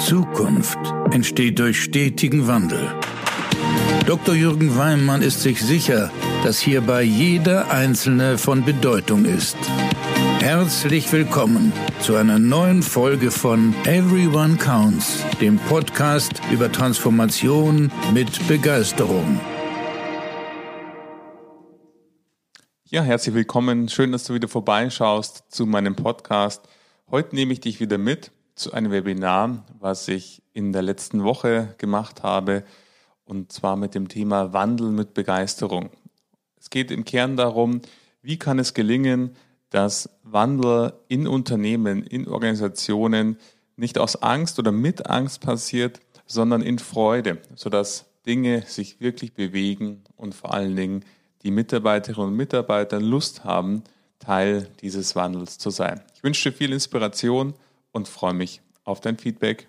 Zukunft entsteht durch stetigen Wandel. Dr. Jürgen Weimann ist sich sicher, dass hierbei jeder Einzelne von Bedeutung ist. Herzlich willkommen zu einer neuen Folge von Everyone Counts, dem Podcast über Transformation mit Begeisterung. Ja, herzlich willkommen. Schön, dass du wieder vorbeischaust zu meinem Podcast. Heute nehme ich dich wieder mit zu einem Webinar, was ich in der letzten Woche gemacht habe, und zwar mit dem Thema Wandel mit Begeisterung. Es geht im Kern darum, wie kann es gelingen, dass Wandel in Unternehmen, in Organisationen nicht aus Angst oder mit Angst passiert, sondern in Freude, sodass Dinge sich wirklich bewegen und vor allen Dingen die Mitarbeiterinnen und Mitarbeiter Lust haben, Teil dieses Wandels zu sein. Ich wünsche dir viel Inspiration und freue mich auf dein Feedback.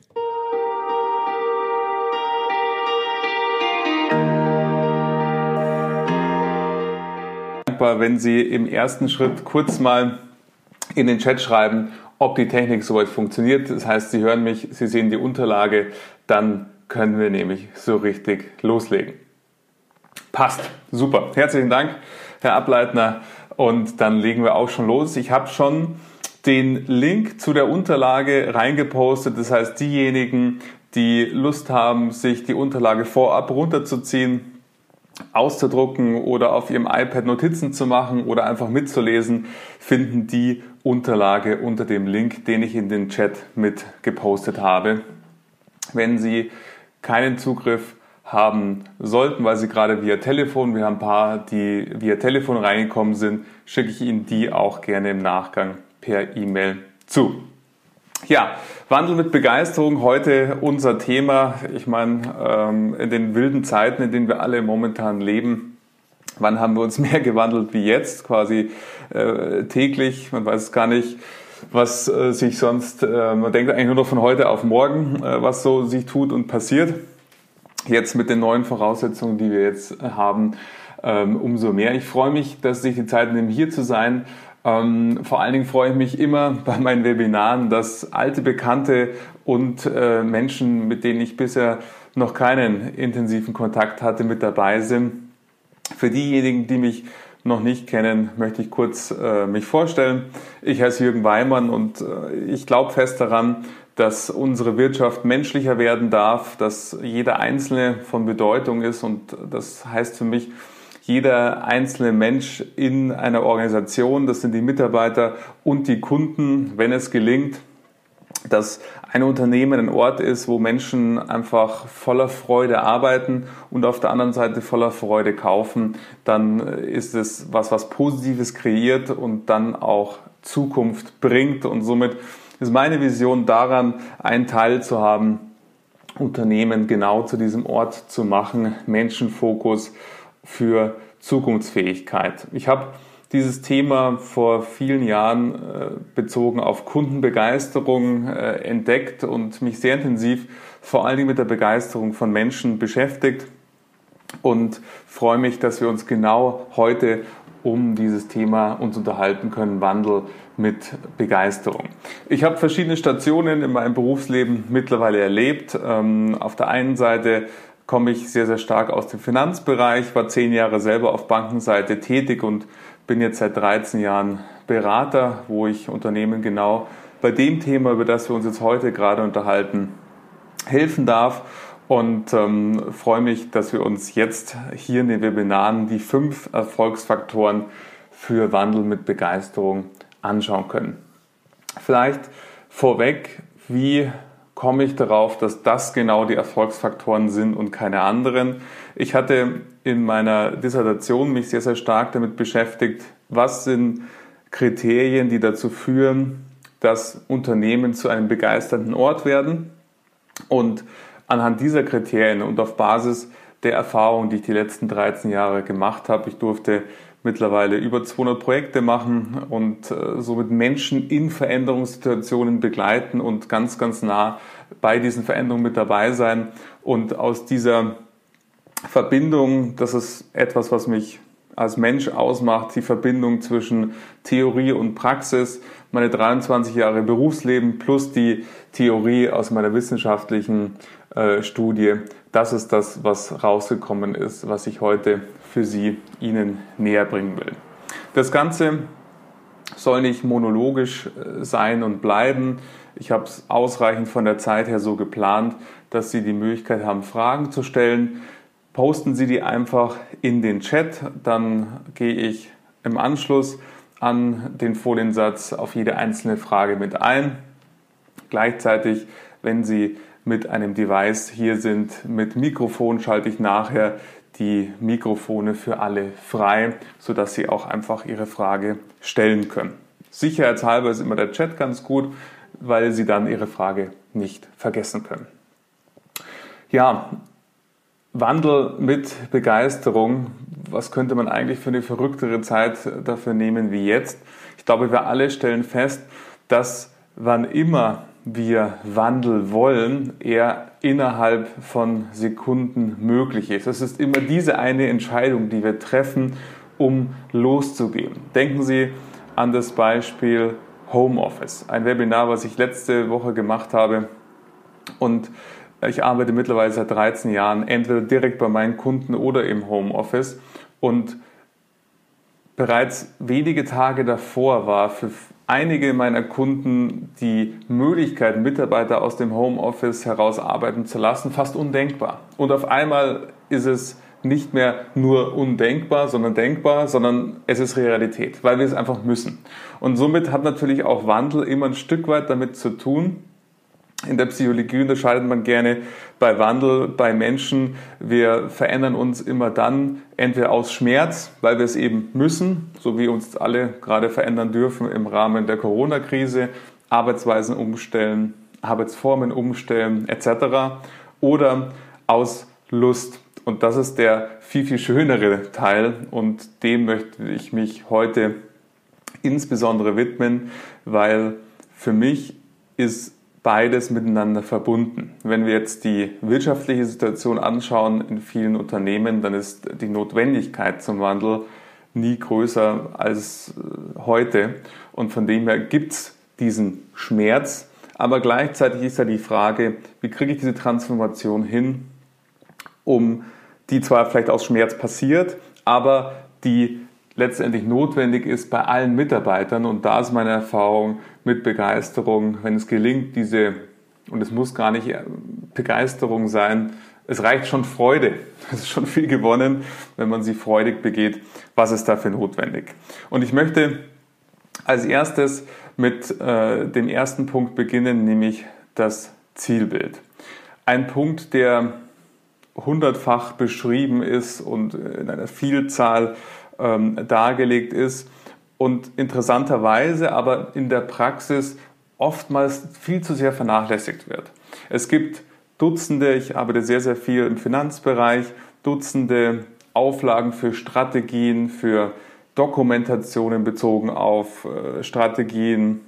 Dankbar, wenn Sie im ersten Schritt kurz mal in den Chat schreiben, ob die Technik soweit funktioniert. Das heißt, Sie hören mich, Sie sehen die Unterlage, dann können wir nämlich so richtig loslegen. Passt, super. Herzlichen Dank, Herr Ableitner. Und dann legen wir auch schon los. Ich habe schon den Link zu der Unterlage reingepostet. Das heißt, diejenigen, die Lust haben, sich die Unterlage vorab runterzuziehen, auszudrucken oder auf ihrem iPad Notizen zu machen oder einfach mitzulesen, finden die Unterlage unter dem Link, den ich in den Chat mit gepostet habe. Wenn Sie keinen Zugriff haben sollten, weil sie gerade via Telefon, wir haben ein paar, die via Telefon reingekommen sind, schicke ich Ihnen die auch gerne im Nachgang per E-Mail zu. Ja, Wandel mit Begeisterung, heute unser Thema. Ich meine, ähm, in den wilden Zeiten, in denen wir alle momentan leben, wann haben wir uns mehr gewandelt wie jetzt, quasi äh, täglich, man weiß es gar nicht, was äh, sich sonst, äh, man denkt eigentlich nur noch von heute auf morgen, was so sich tut und passiert. Jetzt mit den neuen Voraussetzungen, die wir jetzt haben, ähm, umso mehr. Ich freue mich, dass sich die Zeit nimmt, hier zu sein ähm, vor allen Dingen freue ich mich immer bei meinen Webinaren, dass alte Bekannte und äh, Menschen, mit denen ich bisher noch keinen intensiven Kontakt hatte, mit dabei sind. Für diejenigen, die mich noch nicht kennen, möchte ich kurz äh, mich vorstellen. Ich heiße Jürgen Weimann und äh, ich glaube fest daran, dass unsere Wirtschaft menschlicher werden darf, dass jeder Einzelne von Bedeutung ist und das heißt für mich, jeder einzelne Mensch in einer Organisation, das sind die Mitarbeiter und die Kunden, wenn es gelingt, dass ein Unternehmen ein Ort ist, wo Menschen einfach voller Freude arbeiten und auf der anderen Seite voller Freude kaufen, dann ist es was, was Positives kreiert und dann auch Zukunft bringt. Und somit ist meine Vision daran, einen Teil zu haben, Unternehmen genau zu diesem Ort zu machen, Menschenfokus für Zukunftsfähigkeit. Ich habe dieses Thema vor vielen Jahren äh, bezogen auf Kundenbegeisterung äh, entdeckt und mich sehr intensiv vor allen Dingen mit der Begeisterung von Menschen beschäftigt und freue mich, dass wir uns genau heute um dieses Thema uns unterhalten können, Wandel mit Begeisterung. Ich habe verschiedene Stationen in meinem Berufsleben mittlerweile erlebt. Ähm, auf der einen Seite komme ich sehr, sehr stark aus dem Finanzbereich, war zehn Jahre selber auf Bankenseite tätig und bin jetzt seit 13 Jahren Berater, wo ich Unternehmen genau bei dem Thema, über das wir uns jetzt heute gerade unterhalten, helfen darf und ähm, freue mich, dass wir uns jetzt hier in den Webinaren die fünf Erfolgsfaktoren für Wandel mit Begeisterung anschauen können. Vielleicht vorweg, wie komme ich darauf, dass das genau die Erfolgsfaktoren sind und keine anderen. Ich hatte in meiner Dissertation mich sehr, sehr stark damit beschäftigt, was sind Kriterien, die dazu führen, dass Unternehmen zu einem begeisternden Ort werden. Und anhand dieser Kriterien und auf Basis der Erfahrung, die ich die letzten 13 Jahre gemacht habe, ich durfte mittlerweile über 200 Projekte machen und äh, somit Menschen in Veränderungssituationen begleiten und ganz, ganz nah bei diesen Veränderungen mit dabei sein. Und aus dieser Verbindung, das ist etwas, was mich als Mensch ausmacht, die Verbindung zwischen Theorie und Praxis, meine 23 Jahre Berufsleben plus die Theorie aus meiner wissenschaftlichen äh, Studie. Das ist das, was rausgekommen ist, was ich heute für Sie Ihnen näher bringen will. Das Ganze soll nicht monologisch äh, sein und bleiben. Ich habe es ausreichend von der Zeit her so geplant, dass Sie die Möglichkeit haben, Fragen zu stellen. Posten Sie die einfach in den Chat, dann gehe ich im Anschluss an den Foliensatz auf jede einzelne Frage mit ein. Gleichzeitig, wenn Sie mit einem Device hier sind, mit Mikrofon schalte ich nachher die Mikrofone für alle frei, sodass Sie auch einfach Ihre Frage stellen können. Sicherheitshalber ist immer der Chat ganz gut, weil Sie dann Ihre Frage nicht vergessen können. Ja, Wandel mit Begeisterung. Was könnte man eigentlich für eine verrücktere Zeit dafür nehmen wie jetzt? Ich glaube, wir alle stellen fest, dass wann immer wir Wandel wollen, er innerhalb von Sekunden möglich ist. Es ist immer diese eine Entscheidung, die wir treffen, um loszugehen. Denken Sie an das Beispiel Homeoffice, ein Webinar, was ich letzte Woche gemacht habe. Und ich arbeite mittlerweile seit 13 Jahren entweder direkt bei meinen Kunden oder im Homeoffice. Und bereits wenige Tage davor war für einige meiner Kunden die Möglichkeit, Mitarbeiter aus dem Homeoffice heraus arbeiten zu lassen, fast undenkbar. Und auf einmal ist es nicht mehr nur undenkbar, sondern denkbar, sondern es ist Realität, weil wir es einfach müssen. Und somit hat natürlich auch Wandel immer ein Stück weit damit zu tun, in der Psychologie unterscheidet man gerne bei Wandel bei Menschen. Wir verändern uns immer dann entweder aus Schmerz, weil wir es eben müssen, so wie uns alle gerade verändern dürfen im Rahmen der Corona-Krise, Arbeitsweisen umstellen, Arbeitsformen umstellen etc. Oder aus Lust. Und das ist der viel, viel schönere Teil und dem möchte ich mich heute insbesondere widmen, weil für mich ist beides miteinander verbunden. Wenn wir jetzt die wirtschaftliche Situation anschauen in vielen Unternehmen, dann ist die Notwendigkeit zum Wandel nie größer als äh, heute. Und von dem her gibt es diesen Schmerz. Aber gleichzeitig ist ja die Frage, wie kriege ich diese Transformation hin, um die zwar vielleicht aus Schmerz passiert, aber die letztendlich notwendig ist bei allen Mitarbeitern. Und da ist meine Erfahrung mit Begeisterung, wenn es gelingt, diese, und es muss gar nicht Begeisterung sein, es reicht schon Freude. Es ist schon viel gewonnen, wenn man sie freudig begeht. Was ist dafür notwendig? Und ich möchte als erstes mit äh, dem ersten Punkt beginnen, nämlich das Zielbild. Ein Punkt, der hundertfach beschrieben ist und in einer Vielzahl ähm, dargelegt ist und interessanterweise aber in der Praxis oftmals viel zu sehr vernachlässigt wird. Es gibt Dutzende, ich arbeite sehr, sehr viel im Finanzbereich, Dutzende Auflagen für Strategien, für Dokumentationen bezogen auf äh, Strategien.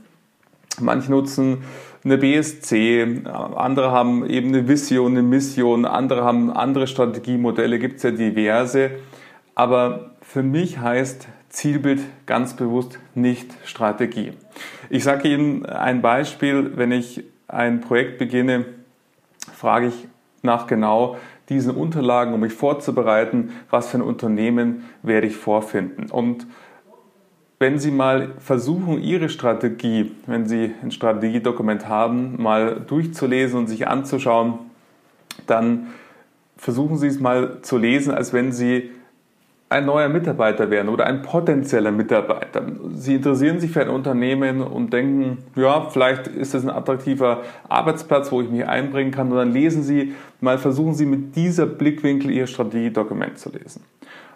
Manche nutzen eine BSC, andere haben eben eine Vision, eine Mission, andere haben andere Strategiemodelle, gibt es ja diverse. Aber für mich heißt Zielbild ganz bewusst nicht Strategie. Ich sage Ihnen ein Beispiel, wenn ich ein Projekt beginne, frage ich nach genau diesen Unterlagen, um mich vorzubereiten, was für ein Unternehmen werde ich vorfinden. Und wenn Sie mal versuchen, Ihre Strategie, wenn Sie ein Strategiedokument haben, mal durchzulesen und sich anzuschauen, dann versuchen Sie es mal zu lesen, als wenn Sie ein neuer Mitarbeiter werden oder ein potenzieller Mitarbeiter. Sie interessieren sich für ein Unternehmen und denken, ja, vielleicht ist es ein attraktiver Arbeitsplatz, wo ich mich einbringen kann. Und dann lesen Sie mal, versuchen Sie mit dieser Blickwinkel Ihr Strategiedokument zu lesen.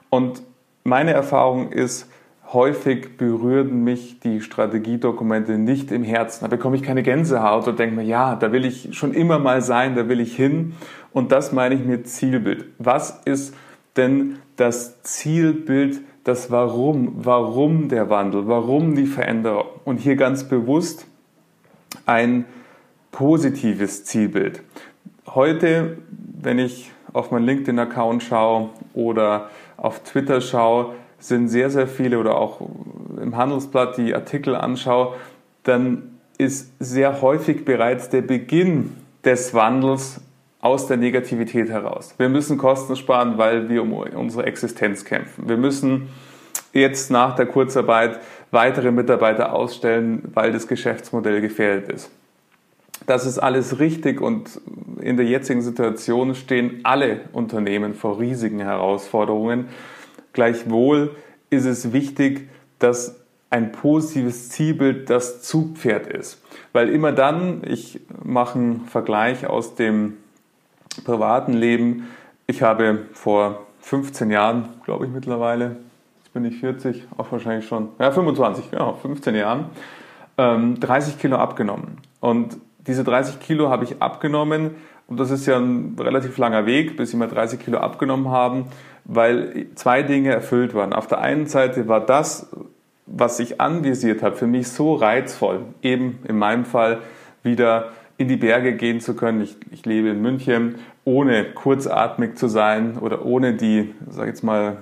Und meine Erfahrung ist, häufig berühren mich die Strategiedokumente nicht im Herzen. Da bekomme ich keine Gänsehaut und denke mir, ja, da will ich schon immer mal sein, da will ich hin. Und das meine ich mit Zielbild. Was ist denn das Zielbild, das Warum, warum der Wandel, warum die Veränderung. Und hier ganz bewusst ein positives Zielbild. Heute, wenn ich auf meinen LinkedIn-Account schaue oder auf Twitter schaue, sind sehr, sehr viele oder auch im Handelsblatt die Artikel anschaue, dann ist sehr häufig bereits der Beginn des Wandels aus der Negativität heraus. Wir müssen Kosten sparen, weil wir um unsere Existenz kämpfen. Wir müssen jetzt nach der Kurzarbeit weitere Mitarbeiter ausstellen, weil das Geschäftsmodell gefährdet ist. Das ist alles richtig und in der jetzigen Situation stehen alle Unternehmen vor riesigen Herausforderungen. Gleichwohl ist es wichtig, dass ein positives Zielbild das Zugpferd ist. Weil immer dann, ich mache einen Vergleich aus dem privaten Leben, ich habe vor 15 Jahren, glaube ich mittlerweile, jetzt bin ich 40, auch wahrscheinlich schon, ja 25, ja 15 Jahren, 30 ähm, Kilo abgenommen. Und diese 30 Kilo habe ich abgenommen und das ist ja ein relativ langer Weg, bis ich mal 30 Kilo abgenommen habe, weil zwei Dinge erfüllt waren. Auf der einen Seite war das, was ich anvisiert habe, für mich so reizvoll, eben in meinem Fall wieder in die Berge gehen zu können. Ich, ich lebe in München, ohne kurzatmig zu sein oder ohne die, sag jetzt mal,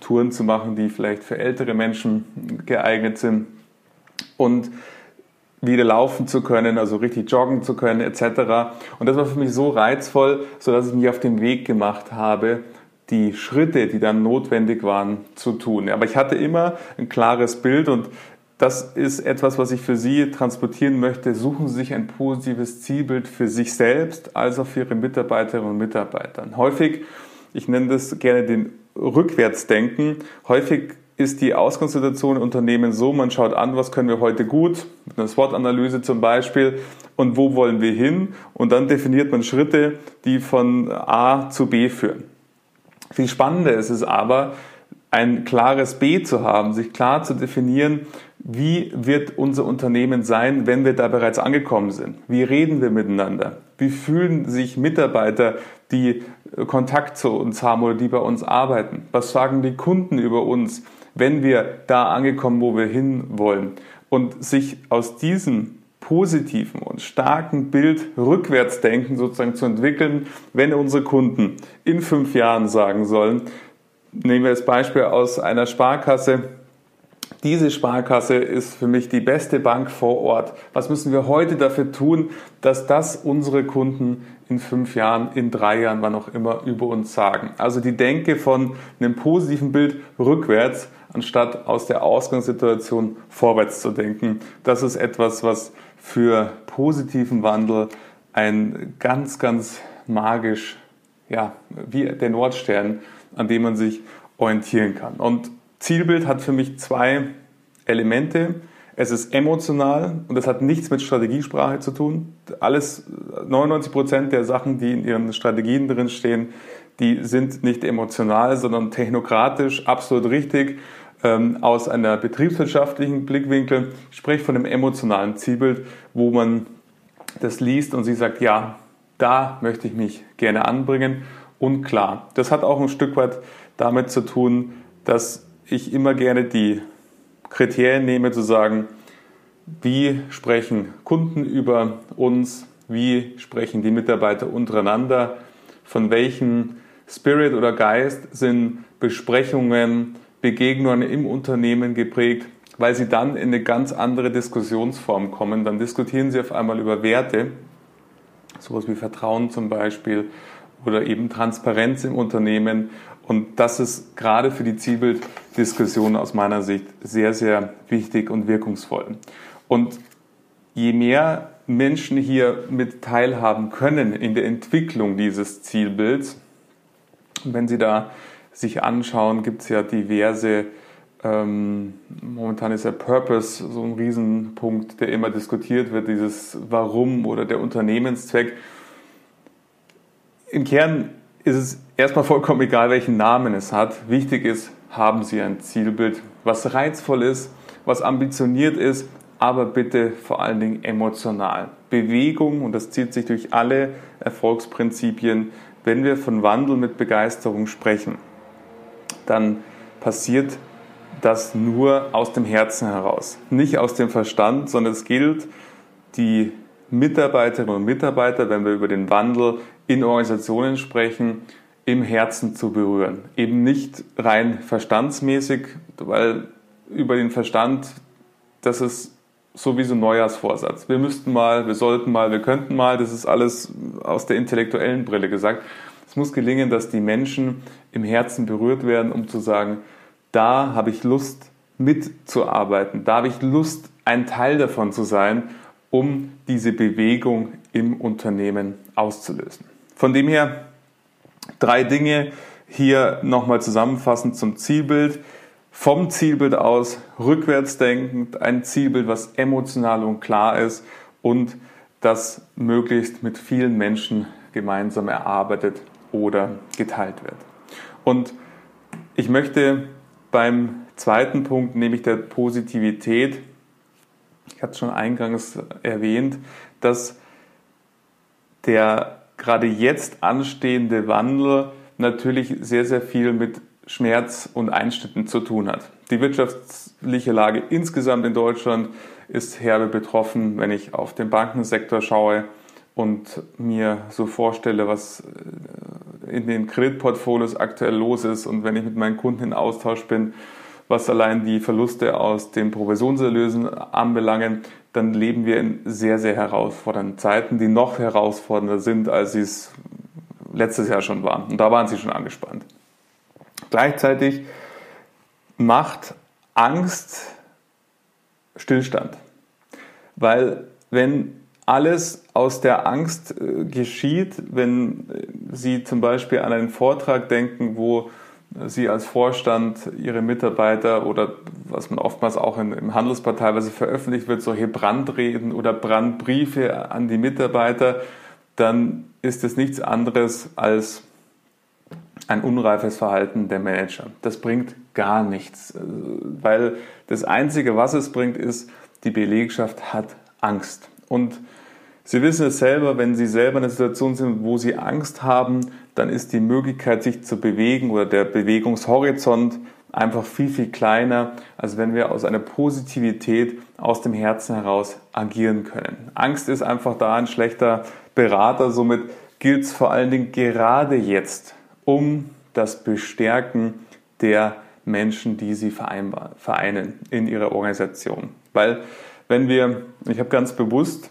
Touren zu machen, die vielleicht für ältere Menschen geeignet sind. Und wieder laufen zu können, also richtig joggen zu können, etc. Und das war für mich so reizvoll, sodass ich mich auf den Weg gemacht habe, die Schritte, die dann notwendig waren, zu tun. Aber ich hatte immer ein klares Bild und das ist etwas, was ich für Sie transportieren möchte. Suchen Sie sich ein positives Zielbild für sich selbst, als auch für Ihre Mitarbeiterinnen und Mitarbeiter. Häufig, ich nenne das gerne den Rückwärtsdenken, häufig ist die Ausgangssituation in Unternehmen so, man schaut an, was können wir heute gut, mit einer SWOT-Analyse zum Beispiel, und wo wollen wir hin, und dann definiert man Schritte, die von A zu B führen. Viel spannender ist es aber, ein klares B zu haben, sich klar zu definieren, wie wird unser Unternehmen sein, wenn wir da bereits angekommen sind? Wie reden wir miteinander? Wie fühlen sich Mitarbeiter, die Kontakt zu uns haben oder die bei uns arbeiten? Was sagen die Kunden über uns? wenn wir da angekommen, wo wir hin wollen. Und sich aus diesem positiven und starken Bild rückwärts denken sozusagen zu entwickeln, wenn unsere Kunden in fünf Jahren sagen sollen, nehmen wir das Beispiel aus einer Sparkasse, diese Sparkasse ist für mich die beste Bank vor Ort. Was müssen wir heute dafür tun, dass das unsere Kunden in fünf Jahren, in drei Jahren, wann auch immer über uns sagen? Also die Denke von einem positiven Bild rückwärts anstatt aus der Ausgangssituation vorwärts zu denken. Das ist etwas, was für positiven Wandel ein ganz, ganz magisch, ja, wie der Nordstern, an dem man sich orientieren kann. Und Zielbild hat für mich zwei Elemente. Es ist emotional und das hat nichts mit Strategiesprache zu tun. Alles, 99 Prozent der Sachen, die in ihren Strategien drin stehen, die sind nicht emotional, sondern technokratisch, absolut richtig ähm, aus einer betriebswirtschaftlichen Blickwinkel, ich spreche von einem emotionalen Zielbild, wo man das liest und sie sagt, ja, da möchte ich mich gerne anbringen. Und klar, das hat auch ein Stück weit damit zu tun, dass ich immer gerne die Kriterien nehme, zu sagen, wie sprechen Kunden über uns, wie sprechen die Mitarbeiter untereinander, von welchem Spirit oder Geist sind Besprechungen Begegnungen im Unternehmen geprägt, weil sie dann in eine ganz andere Diskussionsform kommen. Dann diskutieren sie auf einmal über Werte, sowas wie Vertrauen zum Beispiel oder eben Transparenz im Unternehmen. Und das ist gerade für die Zielbilddiskussion aus meiner Sicht sehr, sehr wichtig und wirkungsvoll. Und je mehr Menschen hier mit teilhaben können in der Entwicklung dieses Zielbilds, wenn sie da sich anschauen, gibt es ja diverse, ähm, momentan ist der Purpose so ein Riesenpunkt, der immer diskutiert wird, dieses Warum oder der Unternehmenszweck. Im Kern ist es erstmal vollkommen egal, welchen Namen es hat. Wichtig ist, haben Sie ein Zielbild, was reizvoll ist, was ambitioniert ist, aber bitte vor allen Dingen emotional. Bewegung, und das zieht sich durch alle Erfolgsprinzipien, wenn wir von Wandel mit Begeisterung sprechen dann passiert das nur aus dem Herzen heraus, nicht aus dem Verstand, sondern es gilt, die Mitarbeiterinnen und Mitarbeiter, wenn wir über den Wandel in Organisationen sprechen, im Herzen zu berühren. Eben nicht rein verstandsmäßig, weil über den Verstand, das ist sowieso Neujahrsvorsatz. Wir müssten mal, wir sollten mal, wir könnten mal, das ist alles aus der intellektuellen Brille gesagt. Es muss gelingen, dass die Menschen im Herzen berührt werden, um zu sagen, da habe ich Lust mitzuarbeiten, da habe ich Lust, ein Teil davon zu sein, um diese Bewegung im Unternehmen auszulösen. Von dem her drei Dinge hier nochmal zusammenfassend zum Zielbild. Vom Zielbild aus rückwärts denkend, ein Zielbild, was emotional und klar ist und das möglichst mit vielen Menschen gemeinsam erarbeitet oder geteilt wird. Und ich möchte beim zweiten Punkt, nämlich der Positivität, ich hatte es schon eingangs erwähnt, dass der gerade jetzt anstehende Wandel natürlich sehr, sehr viel mit Schmerz und Einschnitten zu tun hat. Die wirtschaftliche Lage insgesamt in Deutschland ist herbe betroffen, wenn ich auf den Bankensektor schaue und mir so vorstelle, was äh, in den Kreditportfolios aktuell los ist und wenn ich mit meinen Kunden in Austausch bin, was allein die Verluste aus den Provisionserlösen anbelangen, dann leben wir in sehr, sehr herausfordernden Zeiten, die noch herausfordernder sind, als sie es letztes Jahr schon waren. Und da waren sie schon angespannt. Gleichzeitig macht Angst Stillstand. Weil wenn alles aus der Angst äh, geschieht, wenn Sie zum Beispiel an einen Vortrag denken, wo Sie als Vorstand Ihre Mitarbeiter oder was man oftmals auch in, im Handelsblatt teilweise veröffentlicht wird, solche Brandreden oder Brandbriefe an die Mitarbeiter, dann ist es nichts anderes als ein unreifes Verhalten der Manager. Das bringt gar nichts, weil das Einzige, was es bringt, ist, die Belegschaft hat Angst. Und Sie wissen es selber, wenn Sie selber in einer Situation sind, wo Sie Angst haben, dann ist die Möglichkeit, sich zu bewegen oder der Bewegungshorizont einfach viel, viel kleiner, als wenn wir aus einer Positivität aus dem Herzen heraus agieren können. Angst ist einfach da ein schlechter Berater, somit gilt es vor allen Dingen gerade jetzt um das Bestärken der Menschen, die sie vereinen in ihrer Organisation. Weil wenn wir, ich habe ganz bewusst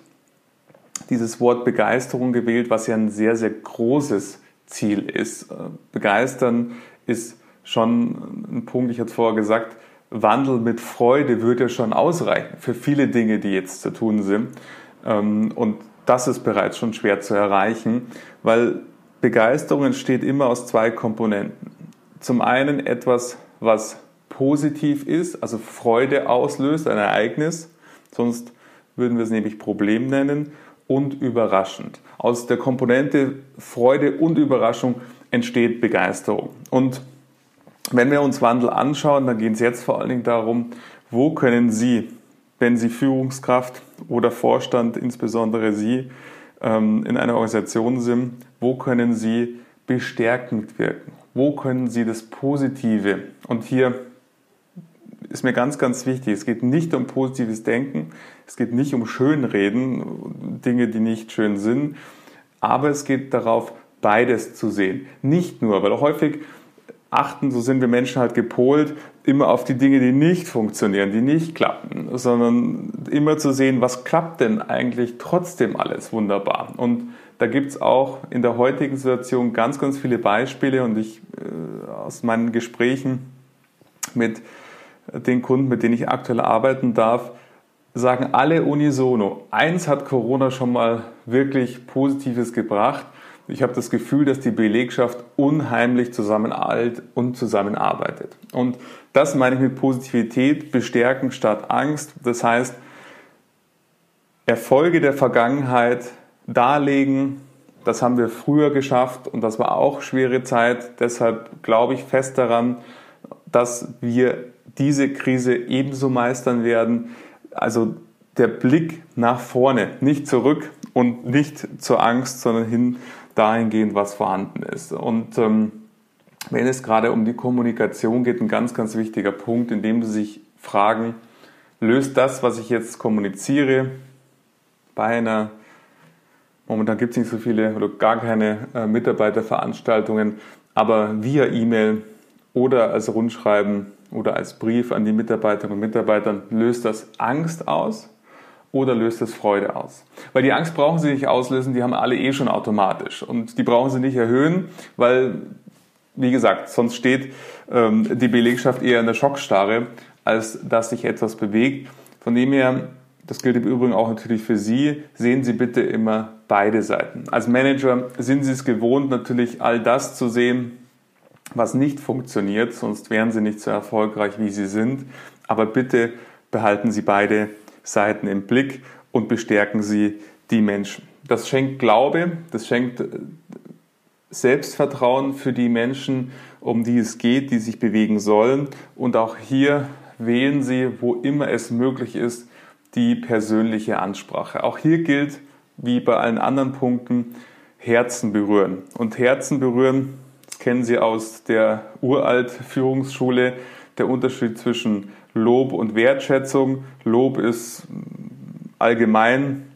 dieses Wort Begeisterung gewählt, was ja ein sehr, sehr großes Ziel ist. Äh, begeistern ist schon ein Punkt, ich hatte vorher gesagt, Wandel mit Freude würde ja schon ausreichen für viele Dinge, die jetzt zu tun sind. Ähm, und das ist bereits schon schwer zu erreichen, weil Begeisterung entsteht immer aus zwei Komponenten. Zum einen etwas, was positiv ist, also Freude auslöst, ein Ereignis, sonst würden wir es nämlich Problem nennen und überraschend. Aus der Komponente Freude und Überraschung entsteht Begeisterung. Und wenn wir uns Wandel anschauen, dann geht es jetzt vor allen Dingen darum, wo können Sie, wenn Sie Führungskraft oder Vorstand, insbesondere Sie, ähm, in einer Organisation sind, wo können Sie bestärkend wirken? Wo können Sie das Positive? Und hier ist mir ganz, ganz wichtig. Es geht nicht um positives Denken, es geht nicht um Schönreden, Dinge, die nicht schön sind, aber es geht darauf, beides zu sehen. Nicht nur, weil häufig achten, so sind wir Menschen halt gepolt, immer auf die Dinge, die nicht funktionieren, die nicht klappen, sondern immer zu sehen, was klappt denn eigentlich trotzdem alles wunderbar. Und da gibt es auch in der heutigen Situation ganz, ganz viele Beispiele und ich äh, aus meinen Gesprächen mit den Kunden, mit denen ich aktuell arbeiten darf, sagen alle unisono, eins hat Corona schon mal wirklich Positives gebracht. Ich habe das Gefühl, dass die Belegschaft unheimlich zusammenhält und zusammenarbeitet. Und das meine ich mit Positivität, bestärken statt Angst. Das heißt, Erfolge der Vergangenheit darlegen, das haben wir früher geschafft und das war auch schwere Zeit. Deshalb glaube ich fest daran, dass wir diese Krise ebenso meistern werden. Also der Blick nach vorne, nicht zurück und nicht zur Angst, sondern hin dahingehend, was vorhanden ist. Und ähm, wenn es gerade um die Kommunikation geht, ein ganz, ganz wichtiger Punkt, in dem Sie sich fragen, löst das, was ich jetzt kommuniziere, bei einer Momentan gibt es nicht so viele oder gar keine äh, Mitarbeiterveranstaltungen, aber via E-Mail oder als Rundschreiben oder als Brief an die Mitarbeiterinnen und Mitarbeiter löst das Angst aus oder löst das Freude aus? Weil die Angst brauchen sie nicht auslösen, die haben alle eh schon automatisch und die brauchen sie nicht erhöhen, weil, wie gesagt, sonst steht ähm, die Belegschaft eher in der Schockstarre, als dass sich etwas bewegt. Von dem her, das gilt im Übrigen auch natürlich für Sie, sehen Sie bitte immer beide Seiten. Als Manager sind Sie es gewohnt, natürlich all das zu sehen, was nicht funktioniert, sonst wären Sie nicht so erfolgreich, wie Sie sind. Aber bitte behalten Sie beide Seiten im Blick und bestärken Sie die Menschen. Das schenkt Glaube, das schenkt äh, Selbstvertrauen für die Menschen, um die es geht, die sich bewegen sollen. Und auch hier wählen Sie, wo immer es möglich ist, die persönliche Ansprache. Auch hier gilt, wie bei allen anderen Punkten, Herzen berühren. Und Herzen berühren, kennen Sie aus der uralt Führungsschule, der Unterschied zwischen Lob und Wertschätzung. Lob ist allgemein,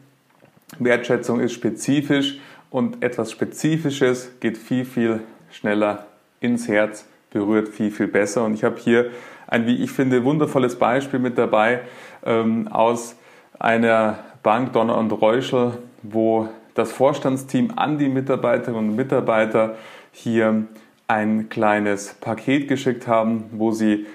Wertschätzung ist spezifisch und etwas Spezifisches geht viel, viel schneller ins Herz, berührt viel, viel besser. Und ich habe hier ein, wie ich finde, wundervolles Beispiel mit dabei ähm, aus einer Bank Donner und Reuschel, wo das Vorstandsteam an die Mitarbeiterinnen und Mitarbeiter hier ein kleines Paket geschickt haben, wo sie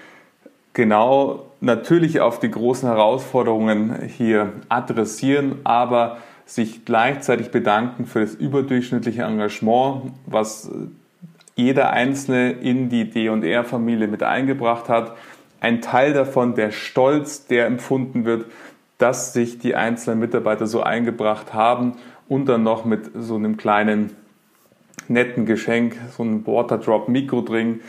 genau natürlich auf die großen Herausforderungen hier adressieren, aber sich gleichzeitig bedanken für das überdurchschnittliche Engagement, was jeder Einzelne in die D&R-Familie mit eingebracht hat. Ein Teil davon, der Stolz, der empfunden wird, dass sich die einzelnen Mitarbeiter so eingebracht haben und dann noch mit so einem kleinen netten Geschenk, so einem Waterdrop Mikrodrink,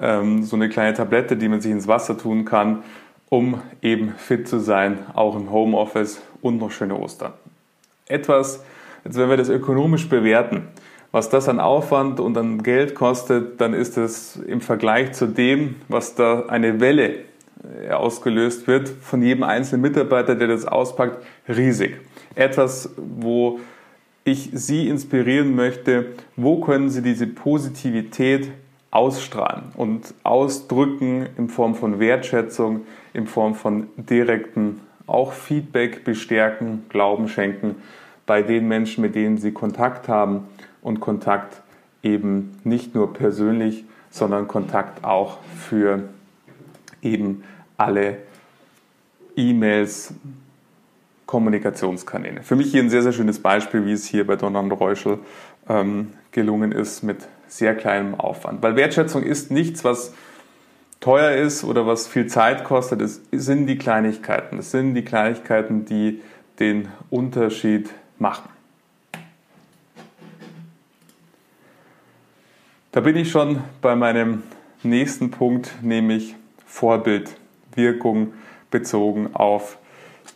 ähm, so eine kleine Tablette, die man sich ins Wasser tun kann, um eben fit zu sein, auch im Homeoffice und noch schöne Ostern. Etwas, jetzt wenn wir das ökonomisch bewerten, was das an Aufwand und an Geld kostet, dann ist es im Vergleich zu dem, was da eine Welle äh, ausgelöst wird von jedem einzelnen Mitarbeiter, der das auspackt, riesig. Etwas, wo ich Sie inspirieren möchte, wo können Sie diese Positivität ausstrahlen und ausdrücken in Form von Wertschätzung, in Form von direkten auch Feedback bestärken, Glauben schenken bei den Menschen, mit denen Sie Kontakt haben und Kontakt eben nicht nur persönlich, sondern Kontakt auch für eben alle E-Mails, Kommunikationskanäle. Für mich hier ein sehr, sehr schönes Beispiel, wie es hier bei Donald Reuschel ähm, gelungen ist mit sehr kleinem Aufwand. Weil Wertschätzung ist nichts, was teuer ist oder was viel Zeit kostet. Es sind die Kleinigkeiten. Es sind die Kleinigkeiten, die den Unterschied machen. Da bin ich schon bei meinem nächsten Punkt, nämlich Vorbildwirkung bezogen auf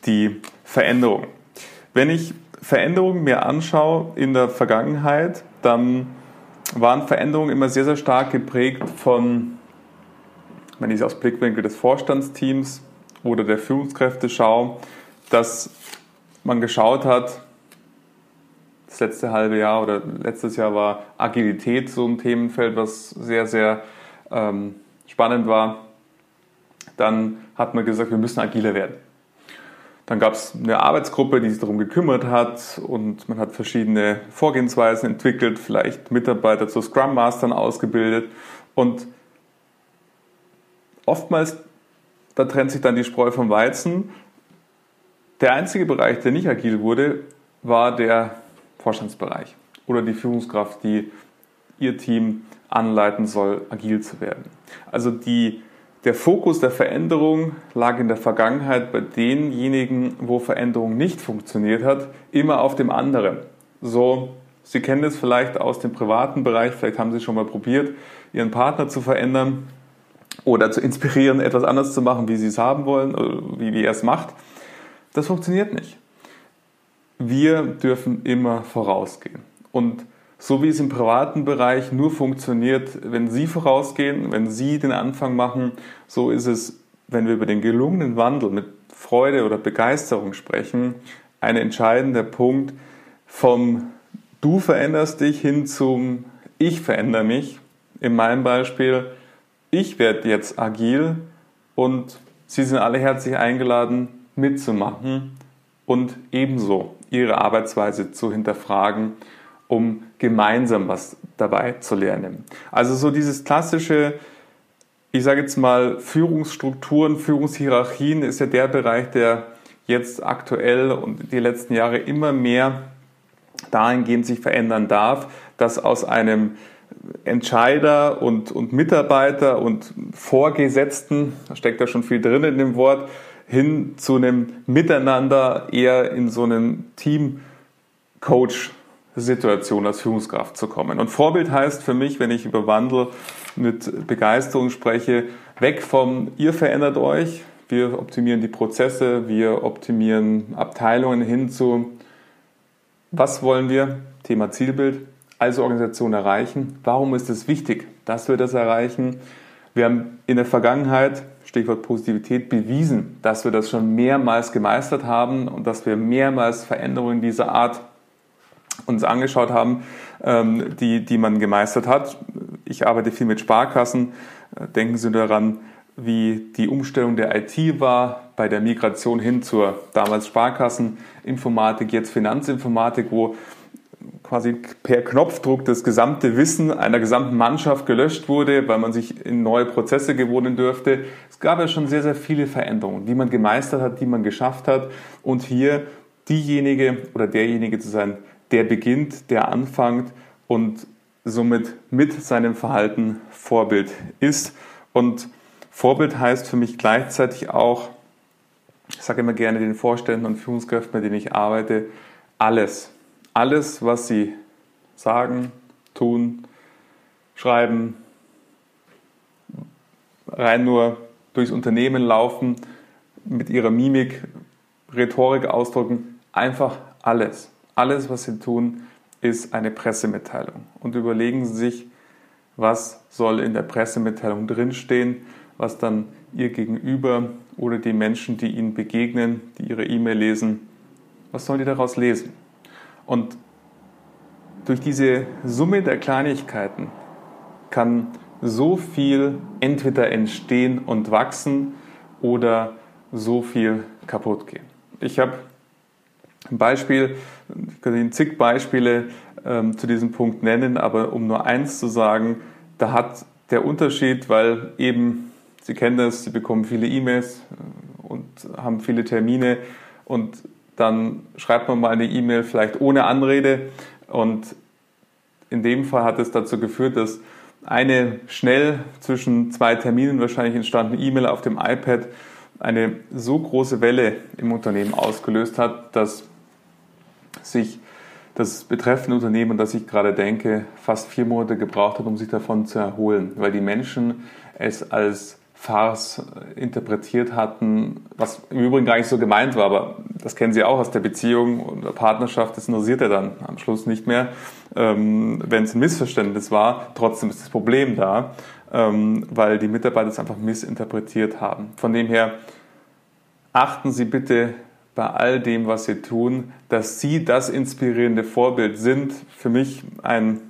die Veränderung. Wenn ich Veränderungen mir anschaue in der Vergangenheit, dann waren Veränderungen immer sehr, sehr stark geprägt von, wenn ich es aus Blickwinkel des Vorstandsteams oder der Führungskräfte schaue, dass man geschaut hat, das letzte halbe Jahr oder letztes Jahr war Agilität so ein Themenfeld, was sehr, sehr ähm, spannend war. Dann hat man gesagt, wir müssen agiler werden. Dann gab es eine Arbeitsgruppe, die sich darum gekümmert hat und man hat verschiedene Vorgehensweisen entwickelt, vielleicht Mitarbeiter zu Scrum Mastern ausgebildet und oftmals, da trennt sich dann die Spreu vom Weizen. Der einzige Bereich, der nicht agil wurde, war der Vorstandsbereich oder die Führungskraft, die ihr Team anleiten soll, agil zu werden. Also die, der Fokus der Veränderung lag in der Vergangenheit bei denjenigen, wo Veränderung nicht funktioniert hat, immer auf dem anderen. So, Sie kennen es vielleicht aus dem privaten Bereich, vielleicht haben Sie schon mal probiert, Ihren Partner zu verändern oder zu inspirieren, etwas anders zu machen, wie Sie es haben wollen, wie, wie er es macht. Das funktioniert nicht wir dürfen immer vorausgehen. Und so wie es im privaten Bereich nur funktioniert, wenn Sie vorausgehen, wenn Sie den Anfang machen, so ist es, wenn wir über den gelungenen Wandel mit Freude oder Begeisterung sprechen, ein entscheidender Punkt vom du veränderst dich hin zum ich verändere mich. In meinem Beispiel, ich werde jetzt agil und Sie sind alle herzlich eingeladen, mitzumachen und ebenso Ihre Arbeitsweise zu hinterfragen, um gemeinsam was dabei zu lernen. Also so dieses klassische, ich sage jetzt mal, Führungsstrukturen, Führungshierarchien ist ja der Bereich, der jetzt aktuell und die letzten Jahre immer mehr dahingehend sich verändern darf, dass aus einem Entscheider und, und Mitarbeiter und Vorgesetzten, da steckt ja schon viel drin in dem Wort, hin zu einem Miteinander eher in so einem Team-Coach-Situation als Führungskraft zu kommen. Und Vorbild heißt für mich, wenn ich über Wandel mit Begeisterung spreche, weg vom ihr verändert euch, wir optimieren die Prozesse, wir optimieren Abteilungen hin zu, was wollen wir? Thema Zielbild als Organisation erreichen. Warum ist es wichtig, dass wir das erreichen? Wir haben in der Vergangenheit, Stichwort Positivität, bewiesen, dass wir das schon mehrmals gemeistert haben und dass wir mehrmals Veränderungen dieser Art uns angeschaut haben, ähm, die, die man gemeistert hat. Ich arbeite viel mit Sparkassen. Denken Sie daran, wie die Umstellung der IT war bei der Migration hin zur damals Sparkasseninformatik, jetzt Finanzinformatik, wo quasi per Knopfdruck das gesamte Wissen einer gesamten Mannschaft gelöscht wurde, weil man sich in neue Prozesse gewohnen dürfte. Es gab ja schon sehr, sehr viele Veränderungen, die man gemeistert hat, die man geschafft hat. Und hier diejenige oder derjenige zu sein, der beginnt, der anfängt und somit mit seinem Verhalten Vorbild ist. Und Vorbild heißt für mich gleichzeitig auch, ich sage immer gerne den Vorständen und Führungskräften, mit denen ich arbeite, alles alles, was sie sagen, tun, schreiben, rein nur durchs Unternehmen laufen, mit ihrer Mimik, Rhetorik ausdrücken, einfach alles. Alles, was sie tun, ist eine Pressemitteilung. Und überlegen Sie sich, was soll in der Pressemitteilung drinstehen, was dann Ihr Gegenüber oder die Menschen, die Ihnen begegnen, die Ihre E-Mail lesen, was sollen die daraus lesen? Und durch diese Summe der Kleinigkeiten kann so viel entweder entstehen und wachsen oder so viel kaputt gehen. Ich habe ein Beispiel, ich könnte Ihnen zig Beispiele ähm, zu diesem Punkt nennen, aber um nur eins zu sagen, da hat der Unterschied, weil eben, Sie kennen das, Sie bekommen viele E-Mails äh, und haben viele Termine und dann schreibt man mal eine E-Mail vielleicht ohne Anrede. Und in dem Fall hat es dazu geführt, dass eine schnell zwischen zwei Terminen wahrscheinlich entstandene E-Mail auf dem iPad eine so große Welle im Unternehmen ausgelöst hat, dass sich das betreffende Unternehmen, das ich gerade denke, fast vier Monate gebraucht hat, um sich davon zu erholen, weil die Menschen es als Farce interpretiert hatten, was im Übrigen gar nicht so gemeint war, aber das kennen Sie auch aus der Beziehung und der Partnerschaft, das interessiert er dann am Schluss nicht mehr, ähm, wenn es ein Missverständnis war. Trotzdem ist das Problem da, ähm, weil die Mitarbeiter es einfach missinterpretiert haben. Von dem her achten Sie bitte bei all dem, was Sie tun, dass Sie das inspirierende Vorbild sind. Für mich ein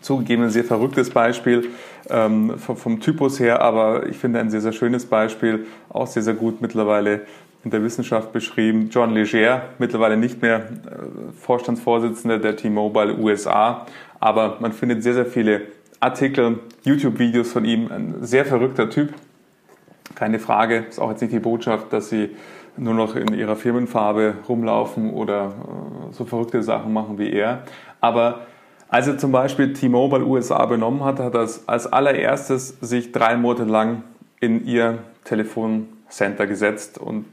zugegeben sehr verrücktes Beispiel ähm, vom, vom, Typus her, aber ich finde ein sehr, sehr schönes Beispiel, auch sehr, sehr gut mittlerweile in der Wissenschaft beschrieben. John Leger, mittlerweile nicht mehr äh, Vorstandsvorsitzender der T-Mobile USA, aber man findet sehr, sehr viele Artikel, YouTube-Videos von ihm, ein sehr verrückter Typ. Keine Frage, ist auch jetzt nicht die Botschaft, dass sie nur noch in ihrer Firmenfarbe rumlaufen oder äh, so verrückte Sachen machen wie er. Aber als er zum Beispiel T-Mobile USA benommen hat, hat er als allererstes sich drei Monate lang in ihr Telefoncenter gesetzt und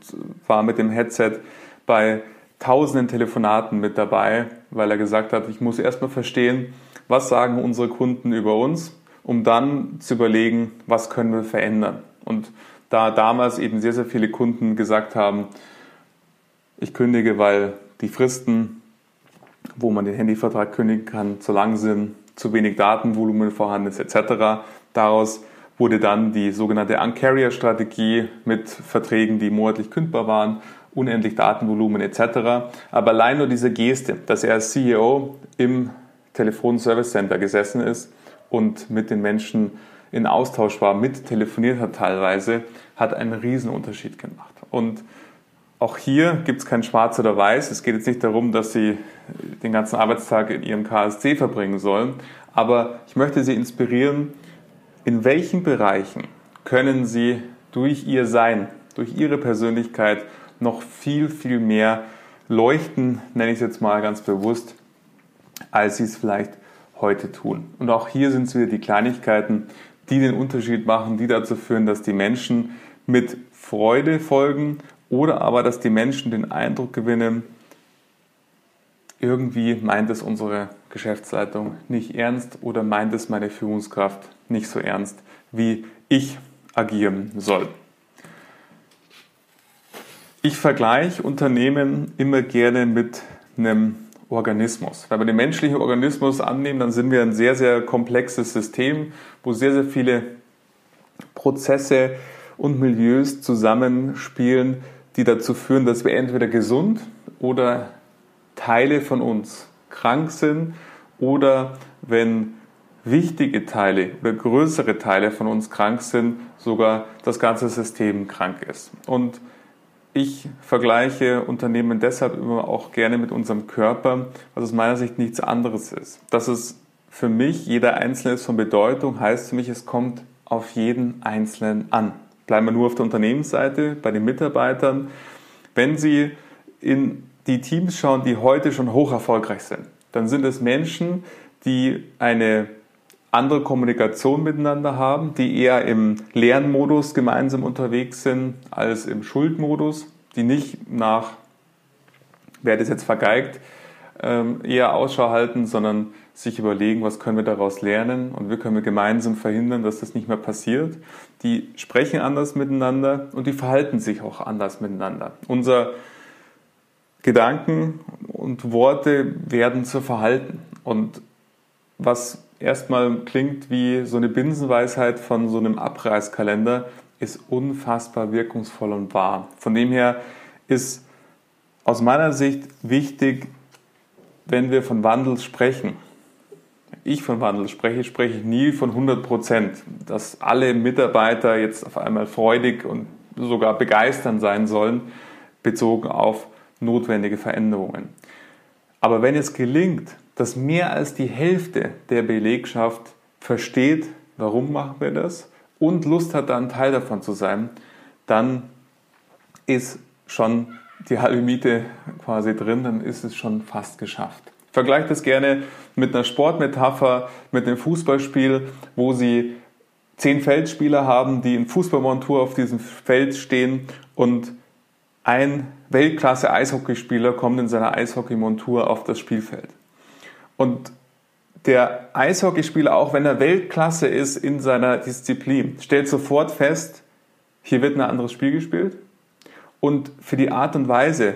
war mit dem Headset bei tausenden Telefonaten mit dabei, weil er gesagt hat, ich muss erstmal verstehen, was sagen unsere Kunden über uns, um dann zu überlegen, was können wir verändern. Und da damals eben sehr, sehr viele Kunden gesagt haben, ich kündige, weil die Fristen wo man den Handyvertrag kündigen kann, zu lang sind, zu wenig Datenvolumen vorhanden ist etc. Daraus wurde dann die sogenannte Uncarrier-Strategie mit Verträgen, die monatlich kündbar waren unendlich Datenvolumen etc. Aber allein nur diese Geste, dass er als CEO im Telefonservice Center gesessen ist und mit den Menschen in Austausch war, mit telefoniert hat teilweise, hat einen Riesenunterschied gemacht. Und auch hier gibt es kein Schwarz oder Weiß. Es geht jetzt nicht darum, dass Sie den ganzen Arbeitstag in Ihrem KSC verbringen sollen, aber ich möchte Sie inspirieren, in welchen Bereichen können Sie durch Ihr Sein, durch Ihre Persönlichkeit noch viel, viel mehr leuchten, nenne ich es jetzt mal ganz bewusst, als Sie es vielleicht heute tun. Und auch hier sind es wieder die Kleinigkeiten, die den Unterschied machen, die dazu führen, dass die Menschen mit Freude folgen oder aber, dass die Menschen den Eindruck gewinnen, irgendwie meint es unsere Geschäftsleitung nicht ernst oder meint es meine Führungskraft nicht so ernst, wie ich agieren soll. Ich vergleiche Unternehmen immer gerne mit einem Organismus. Wenn wir den menschlichen Organismus annehmen, dann sind wir ein sehr, sehr komplexes System, wo sehr, sehr viele Prozesse und Milieus zusammenspielen, die dazu führen, dass wir entweder gesund oder Teile von uns krank sind oder wenn wichtige Teile oder größere Teile von uns krank sind, sogar das ganze System krank ist. Und ich vergleiche Unternehmen deshalb immer auch gerne mit unserem Körper, was aus meiner Sicht nichts anderes ist. Dass es für mich jeder Einzelne ist von Bedeutung, heißt für mich, es kommt auf jeden Einzelnen an. Bleiben wir nur auf der Unternehmensseite, bei den Mitarbeitern. Wenn Sie in die Teams schauen, die heute schon hoch erfolgreich sind, dann sind es Menschen, die eine andere Kommunikation miteinander haben, die eher im Lernmodus gemeinsam unterwegs sind als im Schuldmodus, die nicht nach, wer das jetzt vergeigt, ähm, eher Ausschau halten, sondern sich überlegen, was können wir daraus lernen und wie können wir gemeinsam verhindern, dass das nicht mehr passiert. Die sprechen anders miteinander und die verhalten sich auch anders miteinander. Unser Gedanken und Worte werden zu Verhalten. Und was erstmal klingt wie so eine Binsenweisheit von so einem Abreißkalender, ist unfassbar wirkungsvoll und wahr. Von dem her ist aus meiner Sicht wichtig, wenn wir von Wandel sprechen, ich von Wandel spreche, spreche ich nie von 100 Prozent, dass alle Mitarbeiter jetzt auf einmal freudig und sogar begeisternd sein sollen, bezogen auf notwendige Veränderungen. Aber wenn es gelingt, dass mehr als die Hälfte der Belegschaft versteht, warum machen wir das und Lust hat, da ein Teil davon zu sein, dann ist schon die halbe Miete quasi drin, dann ist es schon fast geschafft. Ich vergleiche das gerne mit einer Sportmetapher, mit einem Fußballspiel, wo Sie zehn Feldspieler haben, die in Fußballmontur auf diesem Feld stehen und ein Weltklasse-Eishockeyspieler kommt in seiner Eishockeymontur auf das Spielfeld. Und der Eishockeyspieler, auch wenn er Weltklasse ist in seiner Disziplin, stellt sofort fest, hier wird ein anderes Spiel gespielt. Und für die Art und Weise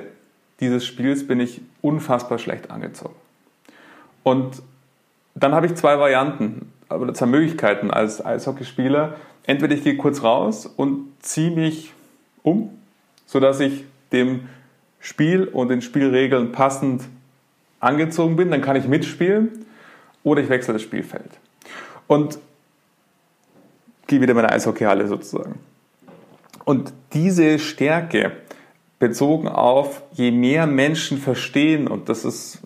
dieses Spiels bin ich unfassbar schlecht angezogen. Und dann habe ich zwei Varianten oder zwei Möglichkeiten als Eishockeyspieler. Entweder ich gehe kurz raus und ziehe mich um, sodass ich dem Spiel und den Spielregeln passend angezogen bin, dann kann ich mitspielen oder ich wechsle das Spielfeld. Und gehe wieder in meine Eishockeyhalle sozusagen. Und diese Stärke bezogen auf, je mehr Menschen verstehen, und das ist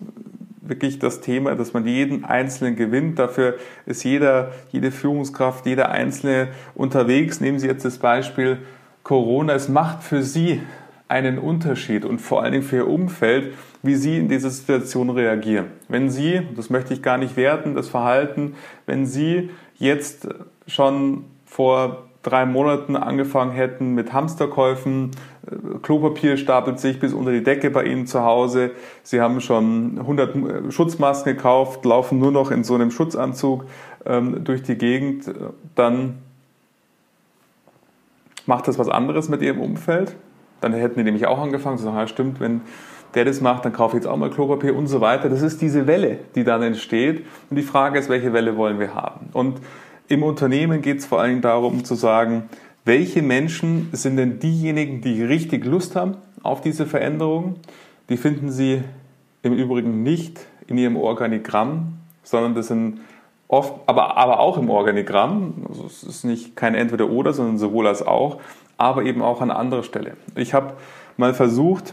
wirklich das Thema, dass man jeden Einzelnen gewinnt. Dafür ist jeder, jede Führungskraft, jeder Einzelne unterwegs. Nehmen Sie jetzt das Beispiel Corona. Es macht für Sie einen Unterschied und vor allen Dingen für Ihr Umfeld, wie Sie in dieser Situation reagieren. Wenn Sie, das möchte ich gar nicht werten, das Verhalten, wenn Sie jetzt schon vor drei Monaten angefangen hätten mit Hamsterkäufen, Klopapier stapelt sich bis unter die Decke bei Ihnen zu Hause, Sie haben schon 100 äh, Schutzmasken gekauft, laufen nur noch in so einem Schutzanzug ähm, durch die Gegend, dann macht das was anderes mit Ihrem Umfeld. Dann hätten die nämlich auch angefangen zu sagen, ja stimmt, wenn der das macht, dann kaufe ich jetzt auch mal Klopapier und so weiter. Das ist diese Welle, die dann entsteht. Und die Frage ist, welche Welle wollen wir haben? Und im Unternehmen geht es vor allem darum zu sagen, welche Menschen sind denn diejenigen, die richtig Lust haben auf diese Veränderung. Die finden Sie im Übrigen nicht in Ihrem Organigramm, sondern das sind oft, aber, aber auch im Organigramm. Also es ist nicht kein Entweder-Oder, sondern sowohl als auch, aber eben auch an anderer Stelle. Ich habe mal versucht,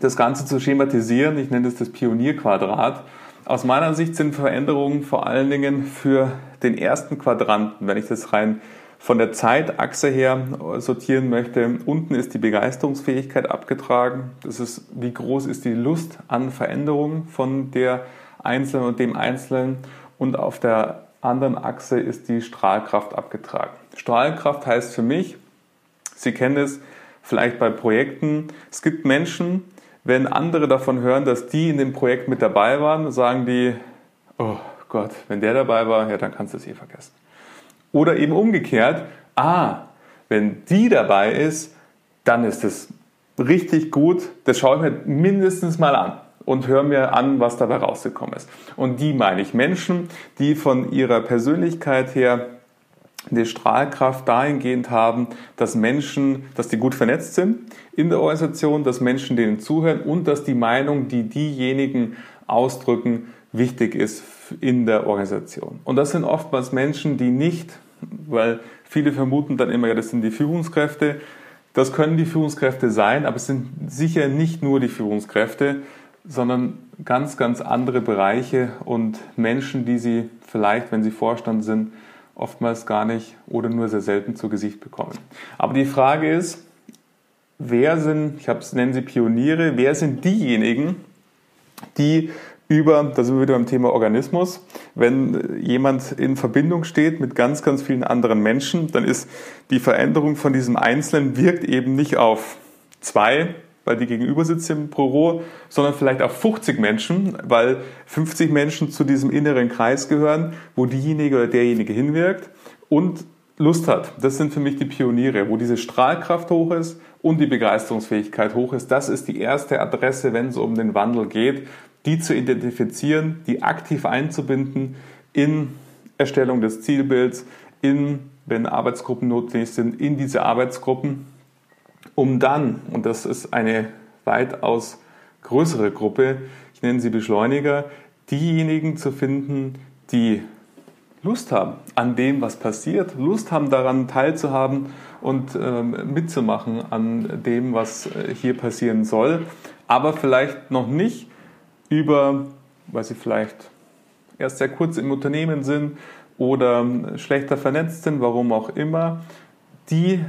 das Ganze zu schematisieren. Ich nenne das das Pionierquadrat. Aus meiner Sicht sind Veränderungen vor allen Dingen für den ersten Quadranten, wenn ich das rein von der Zeitachse her sortieren möchte. Unten ist die Begeisterungsfähigkeit abgetragen. Das ist, wie groß ist die Lust an Veränderung von der Einzelnen und dem Einzelnen. Und auf der anderen Achse ist die Strahlkraft abgetragen. Strahlkraft heißt für mich, Sie kennen es vielleicht bei Projekten, es gibt Menschen, wenn andere davon hören, dass die in dem Projekt mit dabei waren, sagen die, oh Gott, wenn der dabei war, ja, dann kannst du es eh vergessen. Oder eben umgekehrt, ah, wenn die dabei ist, dann ist es richtig gut, das schaue ich mir mindestens mal an und höre mir an, was dabei rausgekommen ist. Und die meine ich Menschen, die von ihrer Persönlichkeit her eine Strahlkraft dahingehend haben, dass Menschen, dass die gut vernetzt sind in der Organisation, dass Menschen denen zuhören und dass die Meinung, die diejenigen ausdrücken, wichtig ist in der Organisation. Und das sind oftmals Menschen, die nicht, weil viele vermuten dann immer, ja, das sind die Führungskräfte. Das können die Führungskräfte sein, aber es sind sicher nicht nur die Führungskräfte, sondern ganz, ganz andere Bereiche und Menschen, die sie vielleicht, wenn sie Vorstand sind, oftmals gar nicht oder nur sehr selten zu Gesicht bekommen. Aber die Frage ist, wer sind, ich nenne sie Pioniere, wer sind diejenigen, die über, da sind wir wieder beim Thema Organismus, wenn jemand in Verbindung steht mit ganz, ganz vielen anderen Menschen, dann ist die Veränderung von diesem Einzelnen wirkt eben nicht auf zwei, weil die gegenüber sitzen im Büro, sondern vielleicht auf 50 Menschen, weil 50 Menschen zu diesem inneren Kreis gehören, wo diejenige oder derjenige hinwirkt und Lust hat. Das sind für mich die Pioniere, wo diese Strahlkraft hoch ist und die Begeisterungsfähigkeit hoch ist. Das ist die erste Adresse, wenn es um den Wandel geht die zu identifizieren, die aktiv einzubinden in Erstellung des Zielbilds, in, wenn Arbeitsgruppen notwendig sind, in diese Arbeitsgruppen, um dann, und das ist eine weitaus größere Gruppe, ich nenne sie Beschleuniger, diejenigen zu finden, die Lust haben an dem, was passiert, Lust haben daran teilzuhaben und ähm, mitzumachen an dem, was äh, hier passieren soll, aber vielleicht noch nicht über, weil sie vielleicht erst sehr kurz im Unternehmen sind oder schlechter vernetzt sind, warum auch immer, die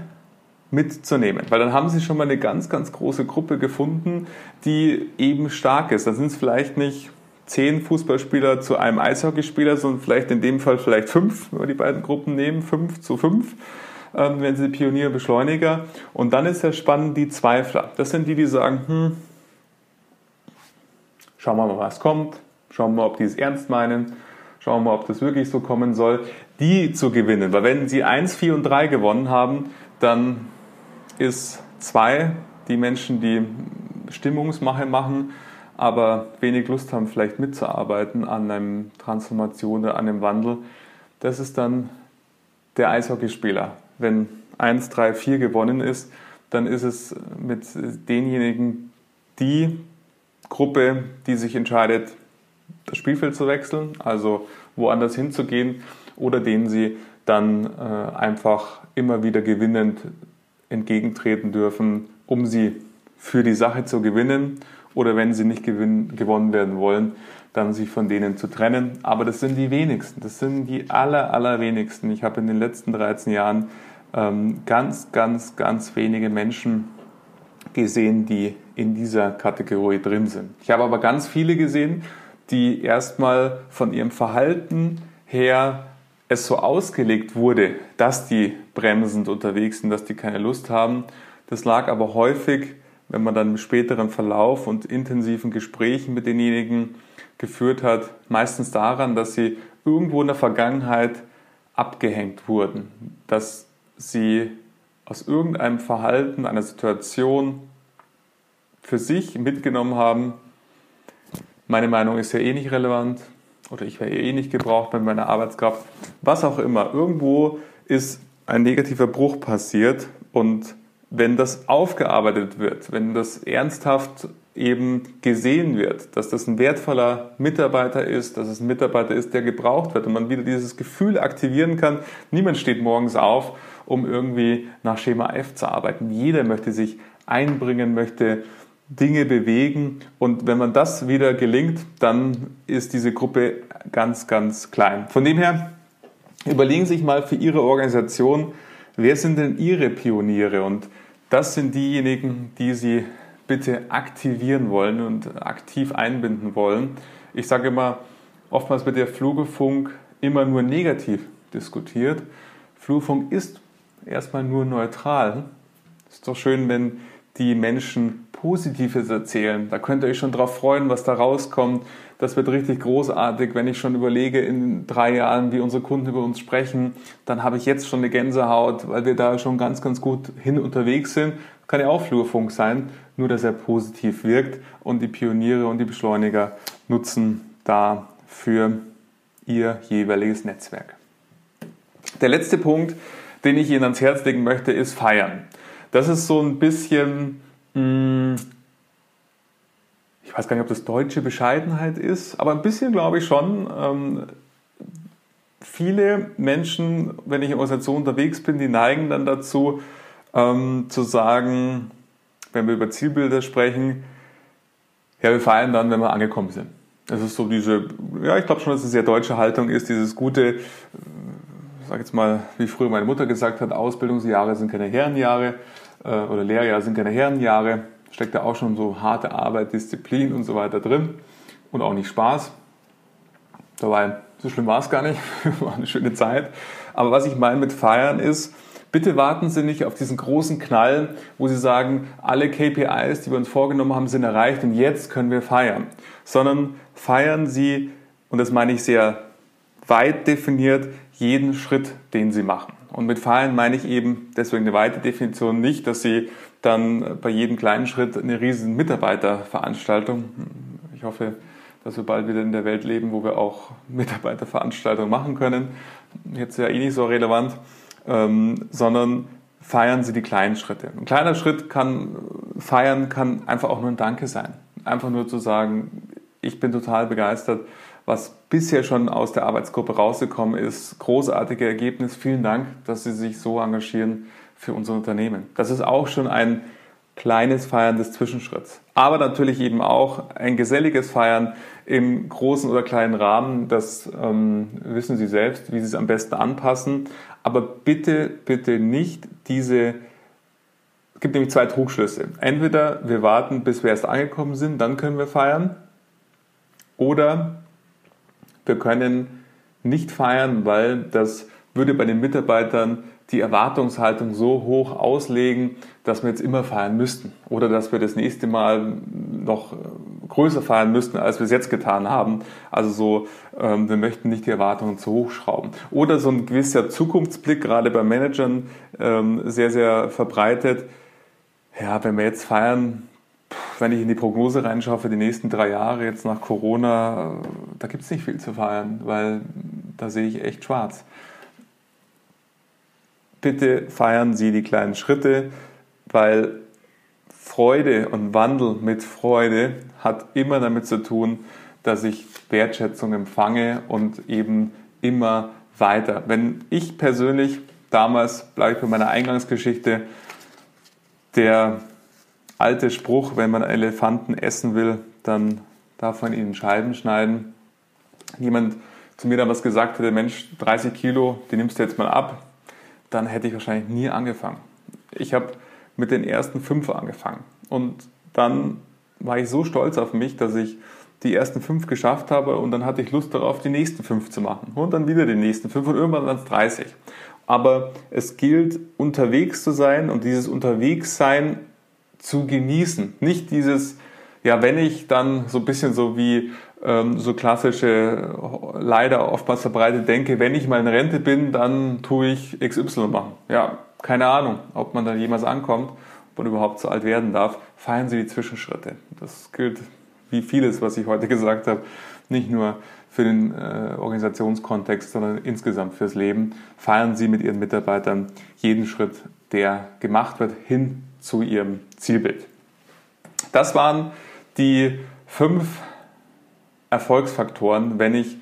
mitzunehmen. Weil dann haben sie schon mal eine ganz, ganz große Gruppe gefunden, die eben stark ist. Da sind es vielleicht nicht zehn Fußballspieler zu einem Eishockeyspieler, sondern vielleicht in dem Fall vielleicht fünf, wenn wir die beiden Gruppen nehmen, fünf zu fünf, ähm, wenn sie Pionier, Beschleuniger. Und dann ist ja spannend die Zweifler. Das sind die, die sagen, hm, Schauen wir mal, was kommt. Schauen wir mal, ob die es ernst meinen. Schauen wir mal, ob das wirklich so kommen soll. Die zu gewinnen. Weil wenn sie 1, 4 und 3 gewonnen haben, dann ist 2 die Menschen, die Stimmungsmache machen, aber wenig Lust haben, vielleicht mitzuarbeiten an einem Transformation oder an einem Wandel. Das ist dann der Eishockeyspieler. Wenn 1, 3, 4 gewonnen ist, dann ist es mit denjenigen, die Gruppe, die sich entscheidet, das Spielfeld zu wechseln, also woanders hinzugehen, oder denen sie dann äh, einfach immer wieder gewinnend entgegentreten dürfen, um sie für die Sache zu gewinnen oder wenn sie nicht gewinn, gewonnen werden wollen, dann sich von denen zu trennen. Aber das sind die wenigsten, das sind die aller, allerwenigsten. Ich habe in den letzten 13 Jahren ähm, ganz, ganz, ganz wenige Menschen gesehen, die in dieser Kategorie drin sind. Ich habe aber ganz viele gesehen, die erstmal von ihrem Verhalten her es so ausgelegt wurde, dass die bremsend unterwegs sind, dass die keine Lust haben. Das lag aber häufig, wenn man dann im späteren Verlauf und intensiven Gesprächen mit denjenigen geführt hat, meistens daran, dass sie irgendwo in der Vergangenheit abgehängt wurden, dass sie aus irgendeinem Verhalten, einer Situation für sich mitgenommen haben, meine Meinung ist ja eh nicht relevant oder ich wäre eh nicht gebraucht bei meiner Arbeitskraft, was auch immer. Irgendwo ist ein negativer Bruch passiert und wenn das aufgearbeitet wird, wenn das ernsthaft eben gesehen wird, dass das ein wertvoller Mitarbeiter ist, dass es ein Mitarbeiter ist, der gebraucht wird und man wieder dieses Gefühl aktivieren kann, niemand steht morgens auf, um irgendwie nach Schema F zu arbeiten. Jeder möchte sich einbringen, möchte Dinge bewegen und wenn man das wieder gelingt, dann ist diese Gruppe ganz, ganz klein. Von dem her, überlegen Sie sich mal für Ihre Organisation, wer sind denn Ihre Pioniere und das sind diejenigen, die Sie bitte aktivieren wollen und aktiv einbinden wollen. Ich sage immer, oftmals wird der Flugefunk immer nur negativ diskutiert. Flugfunk ist erstmal nur neutral. Ist doch schön, wenn die Menschen Positives erzählen. Da könnt ihr euch schon drauf freuen, was da rauskommt. Das wird richtig großartig. Wenn ich schon überlege, in drei Jahren, wie unsere Kunden über uns sprechen, dann habe ich jetzt schon eine Gänsehaut, weil wir da schon ganz, ganz gut hin unterwegs sind. Kann ja auch Flurfunk sein, nur dass er positiv wirkt und die Pioniere und die Beschleuniger nutzen dafür ihr jeweiliges Netzwerk. Der letzte Punkt, den ich Ihnen ans Herz legen möchte, ist Feiern. Das ist so ein bisschen ich weiß gar nicht, ob das deutsche Bescheidenheit ist, aber ein bisschen glaube ich schon. Ähm, viele Menschen, wenn ich in Organisationen unterwegs bin, die neigen dann dazu, ähm, zu sagen, wenn wir über Zielbilder sprechen, ja, wir feiern dann, wenn wir angekommen sind. Das ist so diese, ja, ich glaube schon, dass es eine sehr deutsche Haltung ist, dieses gute, sag jetzt mal, wie früher meine Mutter gesagt hat, Ausbildungsjahre sind keine Herrenjahre äh, oder Lehrjahre sind keine Herrenjahre steckt da auch schon so harte Arbeit, Disziplin und so weiter drin und auch nicht Spaß. Dabei, so schlimm war es gar nicht, war eine schöne Zeit. Aber was ich meine mit Feiern ist, bitte warten Sie nicht auf diesen großen Knall, wo Sie sagen, alle KPIs, die wir uns vorgenommen haben, sind erreicht und jetzt können wir feiern. Sondern feiern Sie, und das meine ich sehr weit definiert, jeden Schritt, den Sie machen. Und mit feiern meine ich eben deswegen eine weite Definition nicht, dass Sie dann bei jedem kleinen Schritt eine riesen Mitarbeiterveranstaltung. Ich hoffe, dass wir bald wieder in der Welt leben, wo wir auch Mitarbeiterveranstaltungen machen können. Jetzt ja eh nicht so relevant, ähm, sondern feiern Sie die kleinen Schritte. Ein kleiner Schritt kann feiern, kann einfach auch nur ein Danke sein. Einfach nur zu sagen, ich bin total begeistert, was bisher schon aus der Arbeitsgruppe rausgekommen ist. Großartige Ergebnis. Vielen Dank, dass Sie sich so engagieren für unser Unternehmen. Das ist auch schon ein kleines Feiern des Zwischenschritts. Aber natürlich eben auch ein geselliges Feiern im großen oder kleinen Rahmen. Das ähm, wissen Sie selbst, wie Sie es am besten anpassen. Aber bitte, bitte nicht diese es gibt nämlich zwei Trugschlüsse. Entweder wir warten, bis wir erst angekommen sind, dann können wir feiern. Oder wir können nicht feiern, weil das würde bei den Mitarbeitern die Erwartungshaltung so hoch auslegen, dass wir jetzt immer feiern müssten oder dass wir das nächste Mal noch größer feiern müssten, als wir es jetzt getan haben. Also so, ähm, wir möchten nicht die Erwartungen zu hoch schrauben. Oder so ein gewisser Zukunftsblick, gerade bei Managern, ähm, sehr, sehr verbreitet. Ja, wenn wir jetzt feiern, wenn ich in die Prognose reinschaue für die nächsten drei Jahre jetzt nach Corona, da gibt es nicht viel zu feiern, weil da sehe ich echt schwarz. Bitte feiern Sie die kleinen Schritte, weil Freude und Wandel mit Freude hat immer damit zu tun, dass ich Wertschätzung empfange und eben immer weiter. Wenn ich persönlich damals, bleibe ich bei meiner Eingangsgeschichte, der alte Spruch, wenn man Elefanten essen will, dann darf man ihnen Scheiben schneiden. Jemand zu mir damals gesagt hätte, Mensch, 30 Kilo, die nimmst du jetzt mal ab, dann hätte ich wahrscheinlich nie angefangen. Ich habe mit den ersten fünf angefangen und dann war ich so stolz auf mich, dass ich die ersten fünf geschafft habe und dann hatte ich Lust darauf, die nächsten fünf zu machen und dann wieder die nächsten fünf und irgendwann waren es 30. Aber es gilt, unterwegs zu sein und dieses Unterwegssein zu genießen. Nicht dieses, ja, wenn ich dann so ein bisschen so wie ähm, so klassische, leider oftmals verbreitet denke, wenn ich mal in Rente bin, dann tue ich XY machen. Ja, keine Ahnung, ob man da jemals ankommt, ob man überhaupt so alt werden darf. Feiern Sie die Zwischenschritte. Das gilt wie vieles, was ich heute gesagt habe, nicht nur für den äh, Organisationskontext, sondern insgesamt fürs Leben. Feiern Sie mit Ihren Mitarbeitern jeden Schritt der gemacht wird, hin zu ihrem Zielbild. Das waren die fünf Erfolgsfaktoren, wenn ich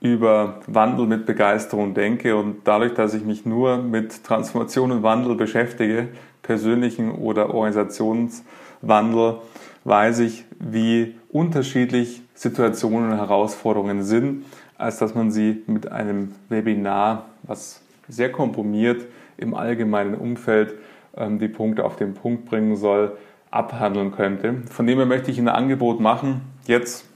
über Wandel mit Begeisterung denke und dadurch, dass ich mich nur mit Transformation und Wandel beschäftige, persönlichen oder Organisationswandel, weiß ich, wie unterschiedlich Situationen und Herausforderungen sind, als dass man sie mit einem Webinar, was sehr komprimiert im allgemeinen Umfeld die Punkte auf den Punkt bringen soll, abhandeln könnte. Von dem her möchte ich Ihnen ein Angebot machen. Jetzt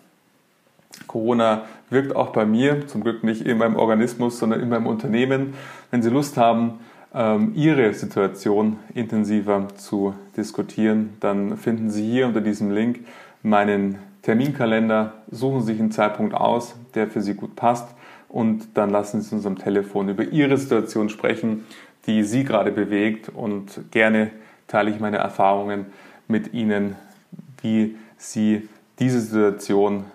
Corona wirkt auch bei mir, zum Glück nicht in meinem Organismus, sondern in meinem Unternehmen. Wenn Sie Lust haben, ähm, Ihre Situation intensiver zu diskutieren, dann finden Sie hier unter diesem Link meinen Terminkalender, suchen Sie sich einen Zeitpunkt aus, der für Sie gut passt und dann lassen Sie uns am Telefon über Ihre Situation sprechen, die Sie gerade bewegt und gerne teile ich meine Erfahrungen mit Ihnen, wie Sie diese Situation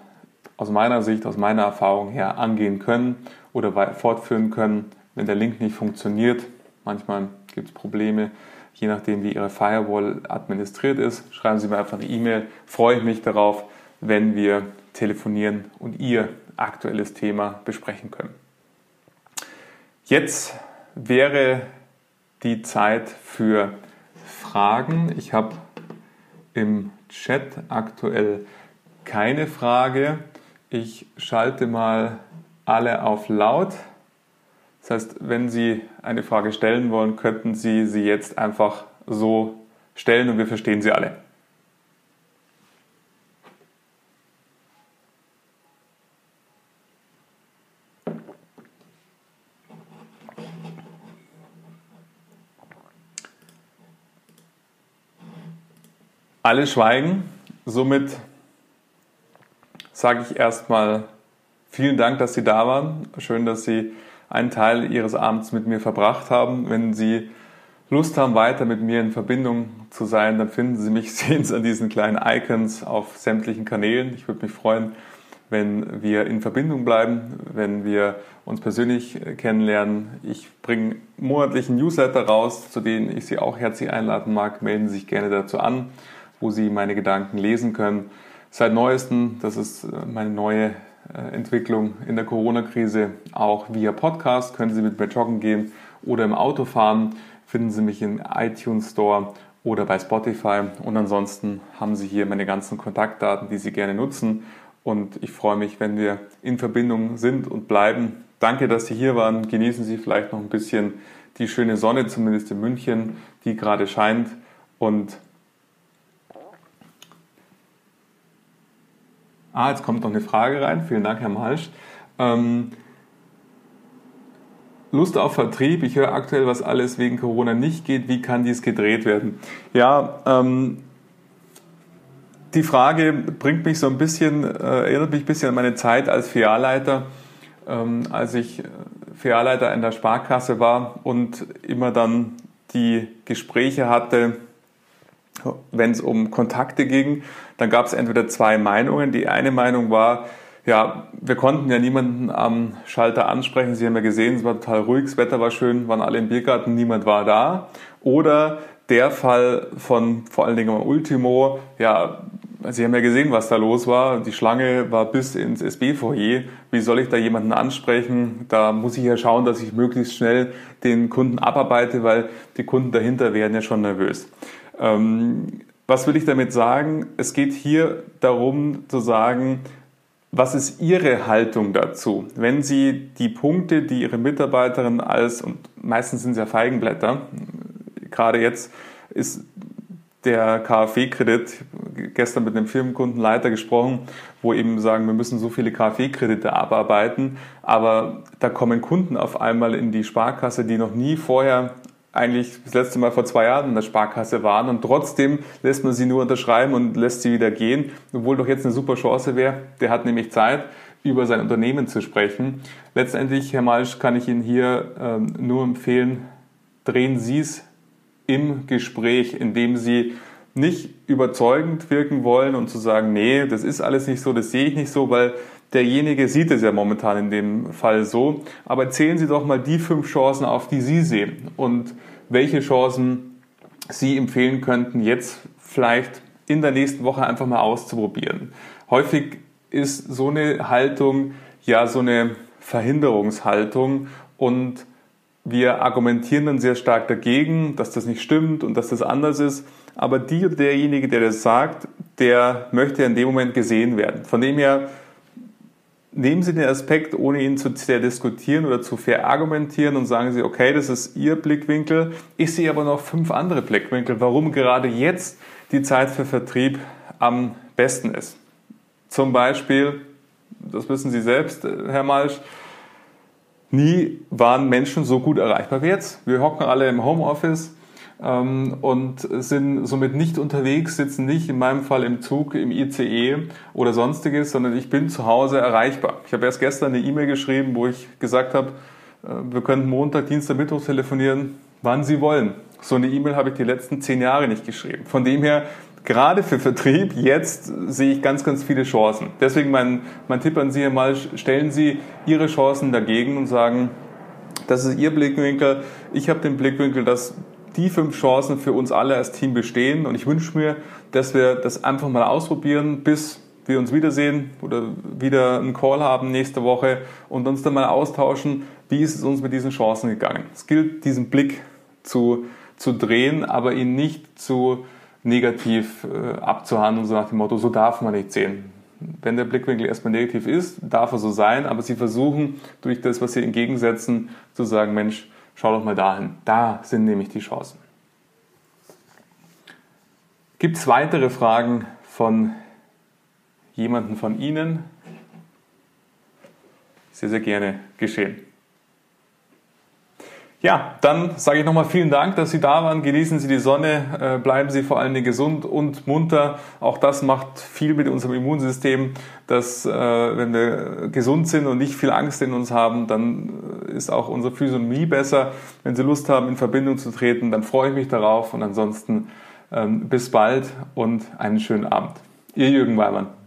aus meiner Sicht, aus meiner Erfahrung her angehen können oder fortführen können, wenn der Link nicht funktioniert. Manchmal gibt es Probleme, je nachdem, wie Ihre Firewall administriert ist. Schreiben Sie mir einfach eine E-Mail. Freue ich mich darauf, wenn wir telefonieren und Ihr aktuelles Thema besprechen können. Jetzt wäre die Zeit für Fragen. Ich habe im Chat aktuell keine Frage. Ich schalte mal alle auf laut. Das heißt, wenn Sie eine Frage stellen wollen, könnten Sie sie jetzt einfach so stellen und wir verstehen sie alle. Alle schweigen. Somit sage ich erstmal vielen Dank, dass Sie da waren. Schön, dass Sie einen Teil Ihres Abends mit mir verbracht haben. Wenn Sie Lust haben, weiter mit mir in Verbindung zu sein, dann finden Sie mich, sehen Sie an diesen kleinen Icons auf sämtlichen Kanälen. Ich würde mich freuen, wenn wir in Verbindung bleiben, wenn wir uns persönlich kennenlernen. Ich bringe monatlichen Newsletter raus, zu denen ich Sie auch herzlich einladen mag. Melden Sie sich gerne dazu an wo Sie meine Gedanken lesen können. Seit neuestem, das ist äh, meine neue äh, Entwicklung in der Corona-Krise, auch via Podcast können Sie mit mir joggen gehen oder im Auto fahren. Finden Sie mich im iTunes Store oder bei Spotify. Und ansonsten haben Sie hier meine ganzen Kontaktdaten, die Sie gerne nutzen. Und ich freue mich, wenn wir in Verbindung sind und bleiben. Danke, dass Sie hier waren. Genießen Sie vielleicht noch ein bisschen die schöne Sonne, zumindest in München, die gerade scheint. Und Ah, jetzt kommt noch eine Frage rein. Vielen Dank, Herr Malsch. Ähm, Lust auf Vertrieb. Ich höre aktuell, was alles wegen Corona nicht geht. Wie kann dies gedreht werden? Ja, ähm, die Frage bringt mich so ein bisschen, äh, erinnert mich ein bisschen an meine Zeit als Filialleiter, ähm, als ich äh, Filialleiter in der Sparkasse war und immer dann die Gespräche hatte, wenn es um Kontakte ging, dann gab es entweder zwei Meinungen. Die eine Meinung war, ja, wir konnten ja niemanden am Schalter ansprechen. Sie haben ja gesehen, es war total ruhig, das Wetter war schön, waren alle im Biergarten, niemand war da. Oder der Fall von vor allen Dingen Ultimo, ja, Sie haben ja gesehen, was da los war. Die Schlange war bis ins SB-Foyer. Wie soll ich da jemanden ansprechen? Da muss ich ja schauen, dass ich möglichst schnell den Kunden abarbeite, weil die Kunden dahinter werden ja schon nervös. Ähm, was will ich damit sagen? Es geht hier darum zu sagen, was ist Ihre Haltung dazu? Wenn Sie die Punkte, die Ihre Mitarbeiterin als, und meistens sind es ja Feigenblätter, gerade jetzt ist der KfW-Kredit, gestern mit einem Firmenkundenleiter gesprochen, wo eben sagen, wir müssen so viele KfW-Kredite abarbeiten, aber da kommen Kunden auf einmal in die Sparkasse, die noch nie vorher eigentlich das letzte Mal vor zwei Jahren in der Sparkasse waren und trotzdem lässt man sie nur unterschreiben und lässt sie wieder gehen, obwohl doch jetzt eine super Chance wäre. Der hat nämlich Zeit, über sein Unternehmen zu sprechen. Letztendlich, Herr Malsch, kann ich Ihnen hier ähm, nur empfehlen, drehen Sie es im Gespräch, indem Sie nicht überzeugend wirken wollen und zu sagen, nee, das ist alles nicht so, das sehe ich nicht so, weil derjenige sieht es ja momentan in dem Fall so. Aber zählen Sie doch mal die fünf Chancen auf, die Sie sehen. Und welche Chancen Sie empfehlen könnten, jetzt vielleicht in der nächsten Woche einfach mal auszuprobieren. Häufig ist so eine Haltung ja so eine Verhinderungshaltung und wir argumentieren dann sehr stark dagegen, dass das nicht stimmt und dass das anders ist. Aber die oder derjenige, der das sagt, der möchte in dem Moment gesehen werden. Von dem her nehmen Sie den Aspekt, ohne ihn zu sehr diskutieren oder zu verargumentieren und sagen Sie, okay, das ist Ihr Blickwinkel. Ich sehe aber noch fünf andere Blickwinkel, warum gerade jetzt die Zeit für Vertrieb am besten ist. Zum Beispiel, das wissen Sie selbst, Herr Malsch, nie waren Menschen so gut erreichbar wie jetzt. Wir hocken alle im Homeoffice ähm, und sind somit nicht unterwegs, sitzen nicht in meinem Fall im Zug, im ICE oder sonstiges, sondern ich bin zu Hause erreichbar. Ich habe erst gestern eine E-Mail geschrieben, wo ich gesagt habe, äh, wir können Montag, Dienstag, Mittwoch telefonieren, wann Sie wollen. So eine E-Mail habe ich die letzten zehn Jahre nicht geschrieben. Von dem her, gerade für Vertrieb, jetzt sehe ich ganz, ganz viele Chancen. Deswegen mein, mein Tipp an Sie, Herr mal, stellen Sie Ihre Chancen dagegen und sagen, das ist Ihr Blickwinkel. Ich habe den Blickwinkel, dass die fünf Chancen für uns alle als Team bestehen. Und ich wünsche mir, dass wir das einfach mal ausprobieren, bis wir uns wiedersehen oder wieder einen Call haben nächste Woche und uns dann mal austauschen, wie ist es uns mit diesen Chancen gegangen. Es gilt, diesen Blick zu, zu drehen, aber ihn nicht zu negativ äh, abzuhandeln, so nach dem Motto, so darf man nicht sehen. Wenn der Blickwinkel erstmal negativ ist, darf er so sein, aber sie versuchen durch das, was sie entgegensetzen, zu sagen, Mensch, Schau doch mal dahin. Da sind nämlich die Chancen. Gibt es weitere Fragen von jemandem von Ihnen? Sehr, sehr gerne geschehen. Ja, dann sage ich nochmal vielen Dank, dass Sie da waren. Genießen Sie die Sonne, äh, bleiben Sie vor allen Dingen gesund und munter. Auch das macht viel mit unserem Immunsystem, dass äh, wenn wir gesund sind und nicht viel Angst in uns haben, dann äh, ist auch unsere Physiognomie besser. Wenn Sie Lust haben, in Verbindung zu treten, dann freue ich mich darauf und ansonsten ähm, bis bald und einen schönen Abend. Ihr Jürgen Weimann.